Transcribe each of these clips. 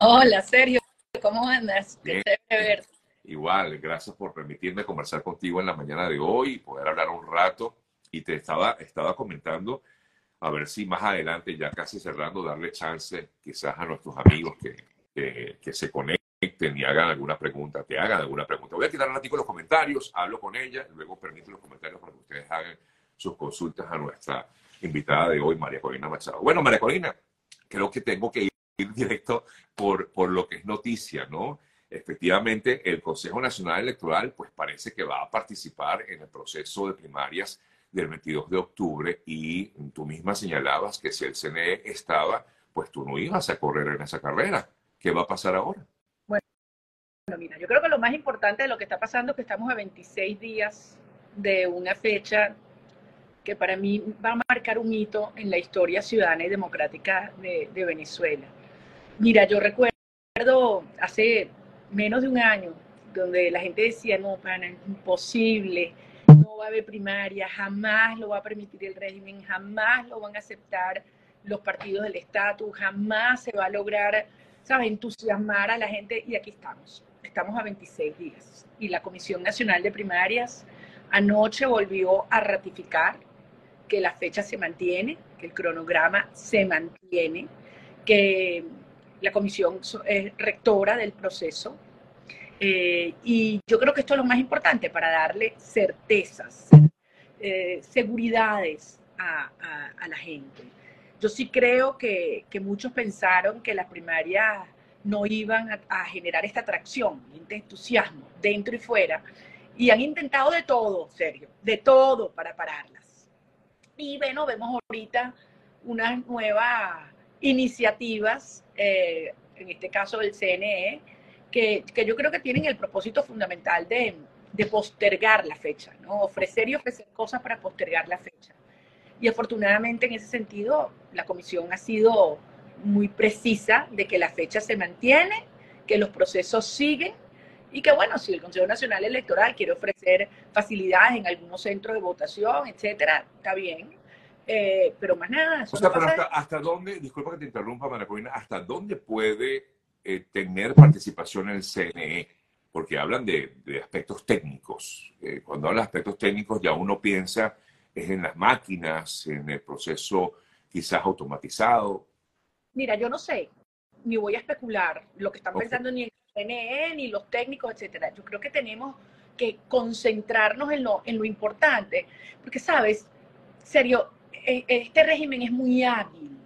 Hola, Sergio, ¿cómo andas? Bien, Qué chévere verte. igual, gracias por permitirme conversar contigo en la mañana de hoy y poder hablar un rato. Y te estaba, estaba comentando, a ver si más adelante, ya casi cerrando, darle chance quizás a nuestros amigos que, que, que se conecten y hagan alguna pregunta, te hagan alguna pregunta. Voy a quitar un ratito los comentarios, hablo con ella, luego permito los comentarios para que ustedes hagan sus consultas a nuestra invitada de hoy, María Corina Machado. Bueno, María Corina, creo que tengo que ir directo por, por lo que es noticia, ¿no? Efectivamente, el Consejo Nacional Electoral, pues parece que va a participar en el proceso de primarias del 22 de octubre y tú misma señalabas que si el CNE estaba, pues tú no ibas a correr en esa carrera. ¿Qué va a pasar ahora? Bueno, mira, yo creo que lo más importante de lo que está pasando es que estamos a 26 días de una fecha que para mí va a marcar un hito en la historia ciudadana y democrática de, de Venezuela. Mira, yo recuerdo hace menos de un año donde la gente decía, no, pana, es imposible, no va a haber primaria, jamás lo va a permitir el régimen, jamás lo van a aceptar los partidos del estatus, jamás se va a lograr, ¿sabes?, entusiasmar a la gente y aquí estamos. Estamos a 26 días y la Comisión Nacional de Primarias anoche volvió a ratificar que la fecha se mantiene, que el cronograma se mantiene, que la comisión es rectora del proceso. Eh, y yo creo que esto es lo más importante para darle certezas, eh, seguridades a, la gente. Yo sí creo que, muchos pensaron que las primarias no iban a, a generar esta atracción, este entusiasmo, dentro y fuera, y han intentado de todo, serio, de todo para pararlas. Y bueno, vemos ahorita unas nuevas iniciativas, eh, en este caso del CNE, que, que, yo creo que tienen el propósito fundamental de, de, postergar la fecha, ¿no? ofrecer y ofrecer cosas para postergar la fecha. Y afortunadamente en ese sentido la comisión ha sido muy precisa de que la fecha se mantiene, que los procesos siguen y que bueno, si el Consejo Nacional Electoral quiere ofrecer facilidades en algunos centros de votación, etcétera, está bien, eh, pero más nada. O sea, no pero hasta, hasta, dónde, disculpa que te interrumpa, Maracolina, ¿hasta dónde puede eh, tener participación el CNE? Porque hablan de, de aspectos técnicos. Eh, cuando hablan de aspectos técnicos, ya uno piensa es en las máquinas, en el proceso quizás automatizado. Mira, yo no sé, ni voy a especular lo que están okay. pensando ni el CNE, ni los técnicos, etcétera. Yo creo que tenemos que concentrarnos en lo, en lo importante, porque sabes, serio, este régimen es muy hábil,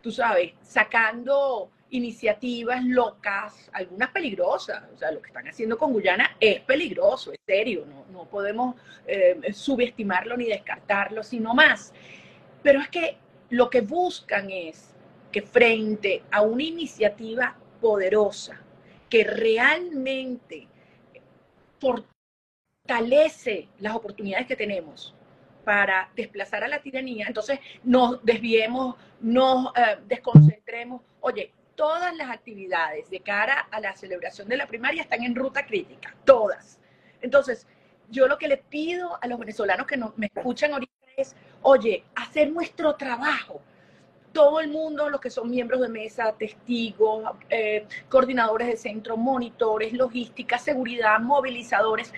tú sabes, sacando iniciativas locas, algunas peligrosas. O sea, lo que están haciendo con Guyana es peligroso, es serio, no, no podemos eh, subestimarlo ni descartarlo, sino más. Pero es que lo que buscan es que frente a una iniciativa poderosa, que realmente fortalece las oportunidades que tenemos, para desplazar a la tiranía, entonces nos desviemos, nos eh, desconcentremos. Oye, todas las actividades de cara a la celebración de la primaria están en ruta crítica, todas. Entonces, yo lo que le pido a los venezolanos que no, me escuchan ahorita es, oye, hacer nuestro trabajo. Todo el mundo, los que son miembros de mesa, testigos, eh, coordinadores de centro, monitores, logística, seguridad, movilizadores,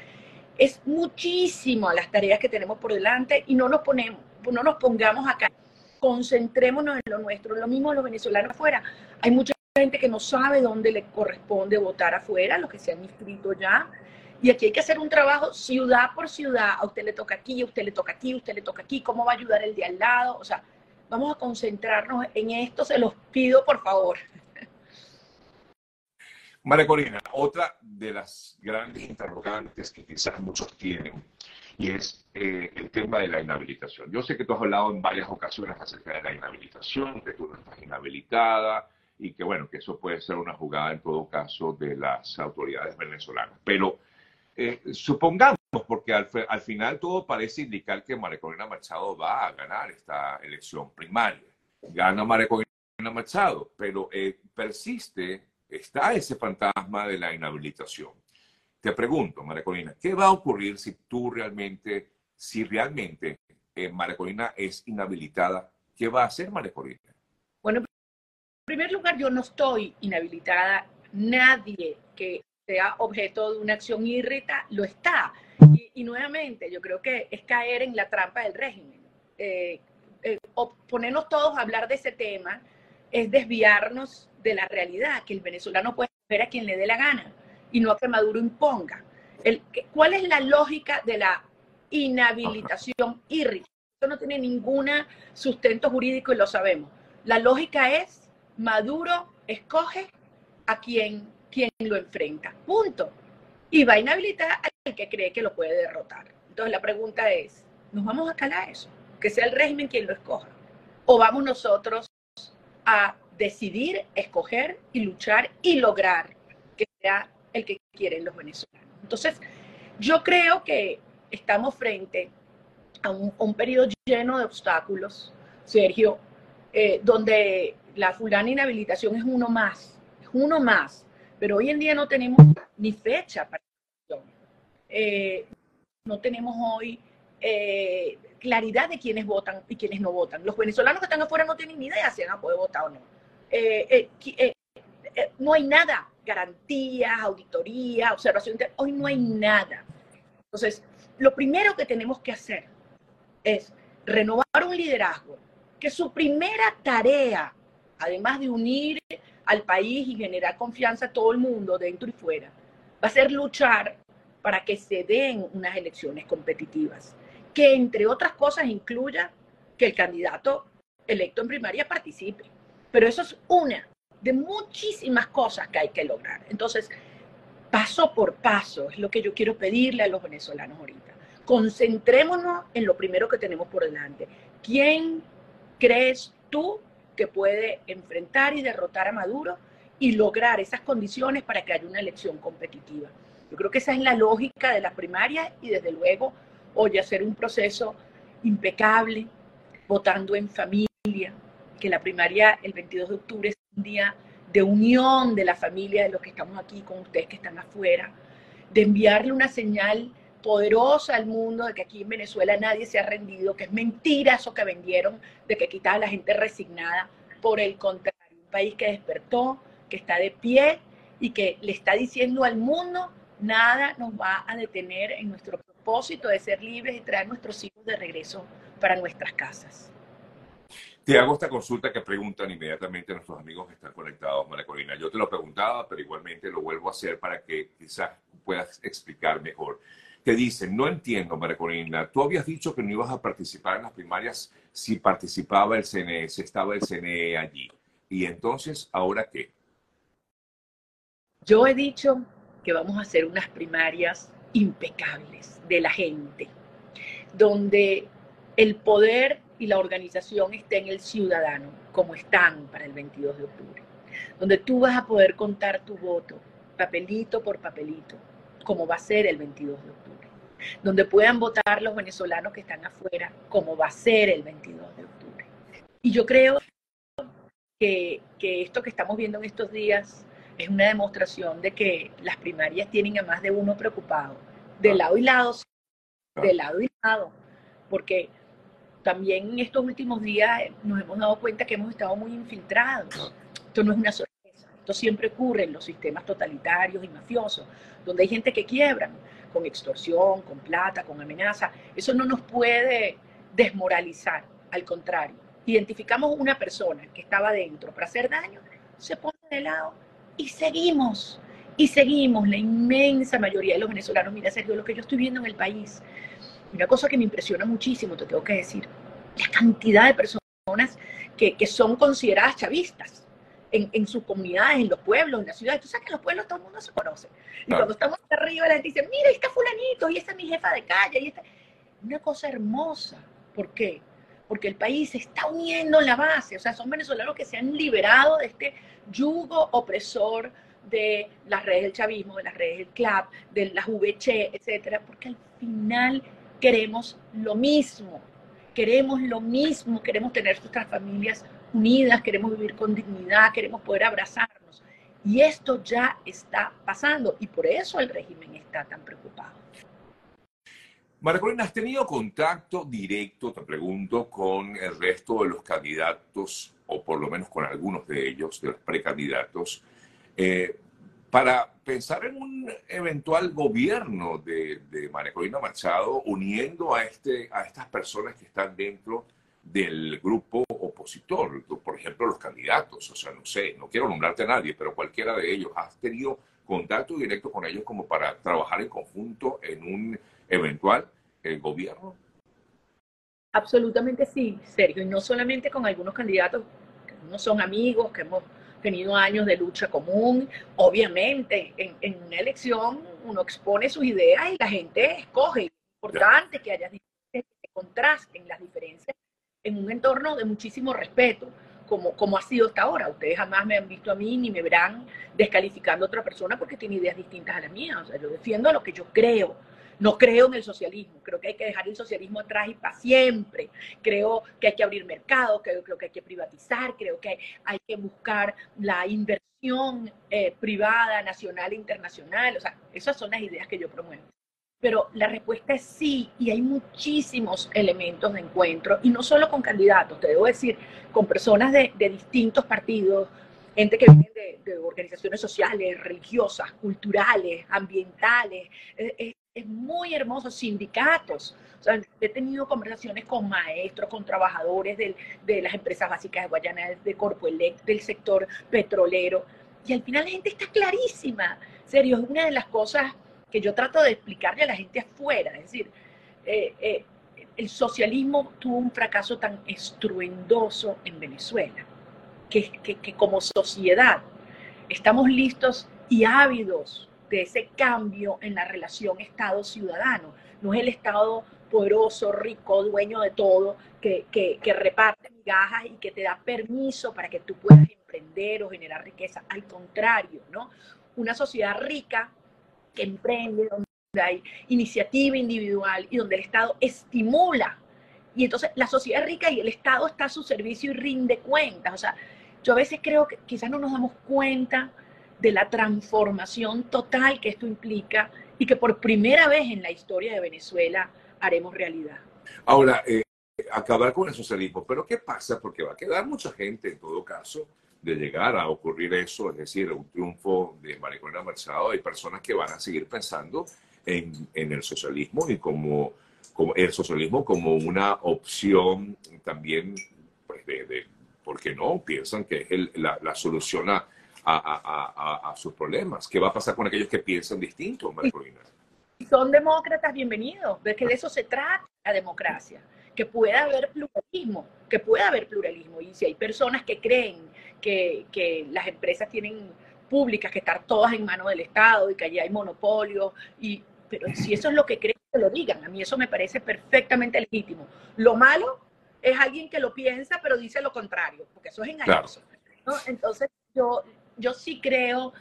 es muchísimo las tareas que tenemos por delante y no nos ponemos, no nos pongamos acá. Concentrémonos en lo nuestro. Lo mismo los venezolanos afuera. Hay mucha gente que no sabe dónde le corresponde votar afuera, los que se han inscrito ya. Y aquí hay que hacer un trabajo ciudad por ciudad. A usted le toca aquí, a usted le toca aquí, a usted le toca aquí. ¿Cómo va a ayudar el de al lado? O sea, vamos a concentrarnos en esto. Se los pido, por favor. María Corina, otra de las grandes interrogantes que quizás muchos tienen y es eh, el tema de la inhabilitación. Yo sé que tú has hablado en varias ocasiones acerca de la inhabilitación, que tú no estás inhabilitada y que bueno, que eso puede ser una jugada en todo caso de las autoridades venezolanas. Pero eh, supongamos, porque al, al, final todo parece indicar que María Corina Machado va a ganar esta elección primaria. Gana María Corina Machado, pero eh, persiste está ese fantasma de la inhabilitación. Te pregunto, María Corina, ¿qué va a ocurrir si tú realmente, si realmente eh, María Corina es inhabilitada? ¿Qué va a hacer María Corina? Bueno, primer lugar, yo no estoy inhabilitada. Nadie que sea objeto de una acción irrita lo está. Y, nuevamente, yo creo que es caer en la trampa del régimen. Eh, eh, ponernos todos a hablar de ese tema es desviarnos de la realidad, que el venezolano puede ver a quien le dé la gana y no a que Maduro imponga. El, ¿Cuál es la lógica de la inhabilitación irrita? Eso no tiene ningún sustento jurídico y lo sabemos. La lógica es Maduro escoge a quien, quien lo enfrenta. Punto. Y va a inhabilitar al que cree que lo puede derrotar. Entonces la pregunta es, ¿nos vamos a calar eso? Que sea el régimen quien lo escoja. ¿O vamos nosotros a decidir, escoger y luchar y lograr que sea el que quieren los venezolanos? Entonces, yo creo que estamos frente a un, un periodo lleno de obstáculos, Sergio, eh, donde la fulana inhabilitación es uno más, es uno más, pero hoy en día no tenemos ni fecha para eh, no tenemos hoy eh, claridad de quiénes votan y quiénes no votan. Los venezolanos que están afuera no tienen ni idea si van a poder votar o no. Eh, no hay nada, garantías, auditoría, observación, hoy no hay nada. Entonces, lo primero que tenemos que hacer es renovar un liderazgo que su primera tarea, además de unir al país y generar confianza a todo el mundo, dentro y fuera, va a ser luchar para que se den unas elecciones competitivas, que entre otras cosas incluya que el candidato electo en primaria participe. Pero eso es una de muchísimas cosas que hay que lograr. Entonces, paso por paso es lo que yo quiero pedirle a los venezolanos ahorita. Concentrémonos en lo primero que tenemos por delante. ¿Quién crees tú que puede enfrentar y derrotar a Maduro y lograr esas condiciones para que haya una elección competitiva? Yo creo que esa es la lógica de la primaria y desde luego, hoy hacer un proceso impecable, votando en familia, que la primaria el 22 de octubre es un día de unión de la familia de los que estamos aquí con ustedes que están afuera, de enviarle una señal poderosa al mundo de que aquí en Venezuela nadie se ha rendido, que es mentira eso que vendieron de que quitaba a la gente resignada. Por el contrario, un país que despertó, que está de pie y que le está diciendo al mundo, nada nos va a detener en nuestro propósito de ser libres y traer nuestros hijos de regreso para nuestras casas. Te hago esta consulta que preguntan inmediatamente nuestros amigos que están conectados, María Corina. Yo te lo preguntaba, pero igualmente lo vuelvo a hacer para que quizás puedas explicar mejor te dicen, no entiendo, María Corina, tú habías dicho que no ibas a participar en las primarias si participaba el CNE, si estaba el CNE allí. ¿Y entonces, ahora qué? Yo he dicho que vamos a hacer unas primarias impecables de la gente, donde el poder y la organización estén en el ciudadano, como están para el 22 de octubre, donde tú vas a poder contar tu voto, papelito por papelito, como va a ser el 22 de octubre, donde puedan votar los venezolanos que están afuera, como va a ser el 22 de octubre. Y yo creo que, que esto que estamos viendo en estos días es una demostración de que las primarias tienen a más de uno preocupado, de ah. lado y lado, ah. de lado y lado, porque también en estos últimos días nos hemos dado cuenta que hemos estado muy infiltrados. Ah. Esto no es una sorpresa, esto siempre ocurre en los sistemas totalitarios y mafiosos, donde hay gente que quiebran con extorsión, con plata, con amenaza. Eso no nos puede desmoralizar, al contrario. Identificamos una persona que estaba dentro para hacer daño, se pone de lado y seguimos, y seguimos. La inmensa mayoría de los venezolanos, mira Sergio, lo que yo estoy viendo en el país, una cosa que me impresiona muchísimo, te tengo que decir, la cantidad de personas que, que son consideradas chavistas en, sus comunidades, en los pueblos, en las ciudades. Tú sabes que en los pueblos todo el mundo se conoce. Y cuando estamos arriba, la gente dice, mira, ahí está fulanito, y esta es mi jefa de calle, y esta... Una cosa hermosa. ¿Por qué? Porque el país se está uniendo en la base. O sea, son venezolanos que se han liberado de este yugo opresor de las redes del chavismo, de las redes del CLAP, de las VC, etcétera, porque al final queremos lo mismo. Queremos lo mismo, queremos tener nuestras familias unidas, queremos vivir con dignidad, queremos poder abrazarnos. Y esto ya está pasando y por eso el régimen está tan preocupado. Corina, ¿has tenido contacto directo, te pregunto, con el resto de los candidatos, o por lo menos con algunos de ellos, de los precandidatos, eh, para pensar en un eventual gobierno de, de María Corina Machado, uniendo a, este, a estas personas que están dentro del grupo opositor, por ejemplo, los candidatos, o sea, no sé, no quiero nombrarte a nadie, pero cualquiera de ellos, ¿has tenido contacto directo con ellos como para trabajar en conjunto en un eventual eh, gobierno? Absolutamente sí, Sergio, y no solamente con algunos candidatos que no son amigos, que hemos tenido años de lucha común. Obviamente, en, en una elección uno expone sus ideas y la gente escoge. Es importante que haya que contrasten las diferencias en un entorno de muchísimo respeto, como, como ha sido hasta ahora. Ustedes jamás me han visto a mí ni me verán descalificando a otra persona porque tiene ideas distintas a las mías. O sea, yo defiendo lo que yo creo. No creo en el socialismo, creo que hay que dejar el socialismo atrás y para siempre. Creo que hay que abrir mercado, creo, creo que hay que privatizar, creo que hay que buscar la inversión eh, privada, nacional e internacional. O sea, esas son las ideas que yo promuevo pero la respuesta es sí, y hay muchísimos elementos de encuentro, y no solo con candidatos, te debo decir, con personas de, distintos partidos, gente que viene de, organizaciones sociales, religiosas, culturales, ambientales, es, muy hermoso, sindicatos. O he tenido conversaciones con maestros, con trabajadores de las empresas básicas de Guayana, de Corpoelec, del sector petrolero, y al final la gente está clarísima. Serio, es una de las cosas que yo trato de explicarle a la gente afuera. Es decir, eh, eh, el socialismo tuvo un fracaso tan estruendoso en Venezuela, que, como sociedad estamos listos y ávidos de ese cambio en la relación Estado-ciudadano. No es el Estado poderoso, rico, dueño de todo, que, que, que, reparte migajas y que te da permiso para que tú puedas emprender o generar riqueza. Al contrario, ¿no? Una sociedad rica que emprende, donde hay iniciativa individual y donde el Estado estimula. Y entonces la sociedad rica y el Estado está a su servicio y rinde cuentas. O sea, yo a veces creo que quizás no nos damos cuenta de la transformación total que esto implica y que por primera vez en la historia de Venezuela haremos realidad. Ahora, eh, acabar con el socialismo, pero ¿qué pasa? Porque va a quedar mucha gente en todo caso de llegar a ocurrir eso, es decir, un triunfo de Maricona Machado, hay personas que van a seguir pensando en, en el socialismo y como, como, el socialismo como una opción también, pues, de, de ¿por qué no? Piensan que es la, la, solución a, a, a, sus problemas. ¿Qué va a pasar con aquellos que piensan distinto, Maricolina? Son demócratas, bienvenidos. Ves que de eso se trata la democracia, que pueda haber pluralismo, que pueda haber pluralismo. Y si hay personas que creen que, las empresas tienen públicas que estar todas en manos del Estado y que allí hay monopolio. Y, pero si eso es lo que creen, que lo digan. A mí eso me parece perfectamente legítimo. Lo malo es alguien que lo piensa pero dice lo contrario, porque eso es engañoso. Entonces yo, yo sí creo,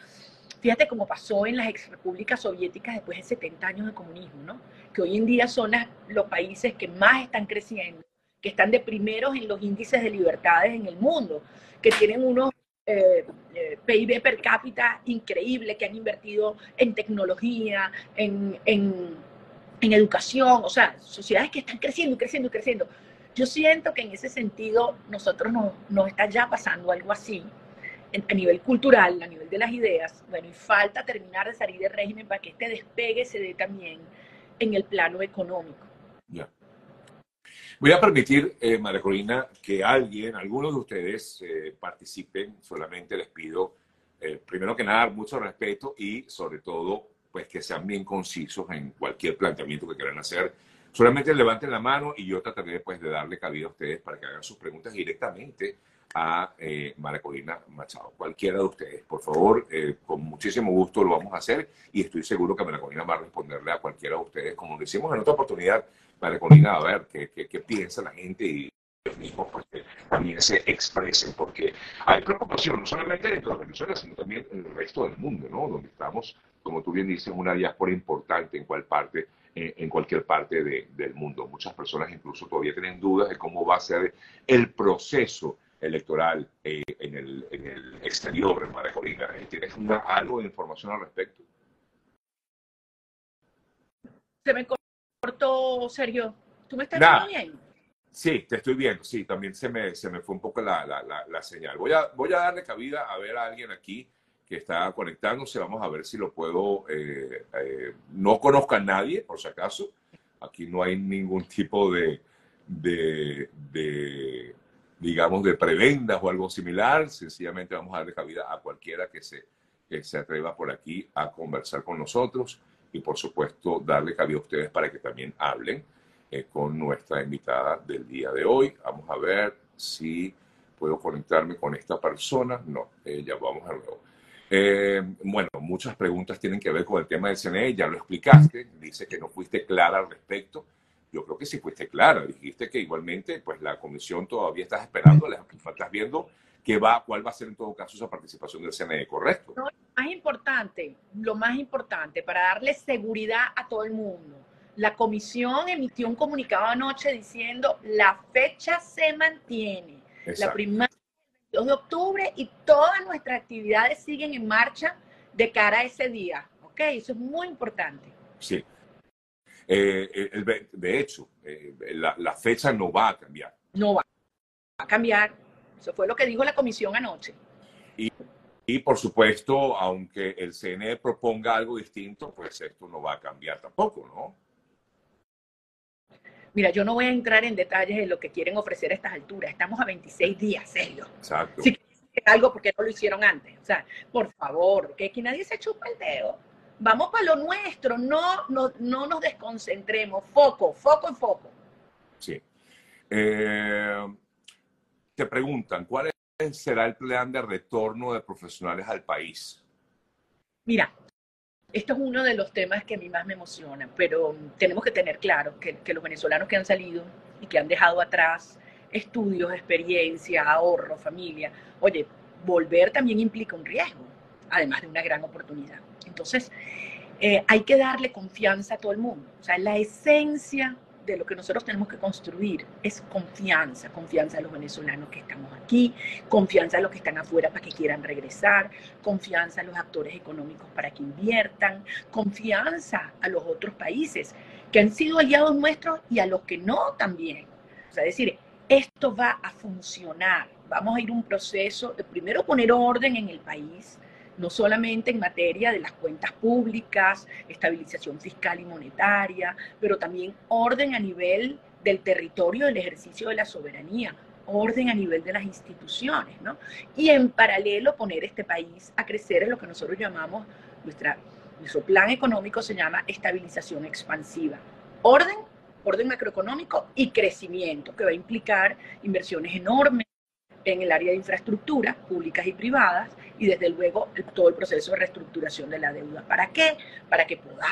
fíjate cómo pasó en las ex repúblicas soviéticas después de 70 años de comunismo, ¿no? que hoy en día son los países que más están creciendo, que están de primeros en los índices de libertades en el mundo que tienen unos eh, eh, PIB per cápita increíbles, que han invertido en tecnología, en, en, en, educación, o sea, sociedades que están creciendo y creciendo y creciendo. Yo siento que en ese sentido nosotros nos, nos está ya pasando algo así a nivel cultural, a nivel de las ideas. Bueno, y falta terminar de salir del régimen para que este despegue se dé también en el plano económico. Ya. Voy a permitir, eh, María Corina, que alguien, algunos de ustedes eh, participen. Solamente les pido, eh, primero que nada, mucho respeto y sobre todo, pues que sean bien concisos en cualquier planteamiento que quieran hacer. Solamente levanten la mano y yo trataré pues, de darle cabida a ustedes para que hagan sus preguntas directamente a eh, Corina Machado. Cualquiera de ustedes, por favor, eh, con muchísimo gusto lo vamos a hacer y estoy seguro que María Corina va a responderle a cualquiera de ustedes, como lo hicimos en otra oportunidad, María Corina, a ver qué, qué, piensa la gente y los mismos pues, que también se expresen, porque hay preocupación no solamente dentro de Venezuela, sino también en el resto del mundo, ¿no? Donde estamos, como tú bien dices, una diáspora importante en cual parte en cualquier parte de, del mundo. Muchas personas incluso todavía tienen dudas de cómo va a ser el proceso electoral eh, en, el, en, el, exterior, en María Corina. ¿Tienes una, algo de información al respecto? Se me cortó, Sergio. ¿Tú me estás viendo bien? Sí, te estoy viendo, sí, también se me, se me fue un poco la, la, la, señal. Voy a, voy a darle cabida a ver a alguien aquí que está conectándose, vamos a ver si lo puedo, eh, eh, no conozco a nadie, por si acaso, aquí no hay ningún tipo de, de, de, digamos, de prebendas o algo similar, sencillamente vamos a darle cabida a cualquiera que se, que se atreva por aquí a conversar con nosotros y por supuesto darle cabida a ustedes para que también hablen eh, con nuestra invitada del día de hoy. Vamos a ver si puedo conectarme con esta persona. No, ya vamos a nuevo. Eh, bueno, muchas preguntas tienen que ver con el tema del CNE, ya lo explicaste, dice que no fuiste clara al respecto. Yo creo que sí fuiste clara, dijiste que igualmente pues la comisión todavía estás esperando, estás viendo qué va, cuál va a ser en todo caso esa participación del CNE, ¿correcto? No, más importante, lo más importante, para darle seguridad a todo el mundo. La comisión emitió un comunicado anoche diciendo la fecha se mantiene. La primera 2 de octubre y todas nuestras actividades siguen en marcha de cara a ese día. ¿Ok? Eso es muy importante. Sí. Eh, eh, de hecho, eh, la, la, fecha no va a cambiar. No va a cambiar. Eso fue lo que dijo la comisión anoche. Y, y por supuesto, aunque el CNE proponga algo distinto, pues esto no va a cambiar tampoco, ¿no? Mira, yo no voy a entrar en detalles de lo que quieren ofrecer a estas alturas. Estamos a 26 días, serio. Exacto. Si algo porque no lo hicieron antes. O sea, por favor, que aquí nadie se chupa el dedo. Vamos para lo nuestro, no, no, no nos desconcentremos. Foco, foco en foco. Sí. Eh, te preguntan, ¿cuál será el plan de retorno de profesionales al país? Mira, esto es uno de los temas que a mí más me emocionan, pero tenemos que tener claro que, los venezolanos que han salido y que han dejado atrás estudios, experiencia, ahorro, familia, oye, volver también implica un riesgo, además de una gran oportunidad. Entonces, eh, hay que darle confianza a todo el mundo. O sea, la esencia de lo que nosotros tenemos que construir es confianza, confianza a los venezolanos que estamos aquí, confianza a los que están afuera para que quieran regresar, confianza a los actores económicos para que inviertan, confianza a los otros países que han sido aliados nuestros y a los que no también. O sea, decir, esto va a funcionar. Vamos a ir un proceso de primero poner orden en el país, no solamente en materia de las cuentas públicas, estabilización fiscal y monetaria, pero también orden a nivel del territorio del ejercicio de la soberanía, orden a nivel de las instituciones, ¿no? Y en paralelo poner este país a crecer en lo que nosotros llamamos, nuestra, nuestro plan económico se llama estabilización expansiva. Orden, orden macroeconómico y crecimiento, que va a implicar inversiones enormes en el área de infraestructura, públicas y privadas, y desde luego todo el proceso de reestructuración de la deuda. ¿Para qué? Para que podamos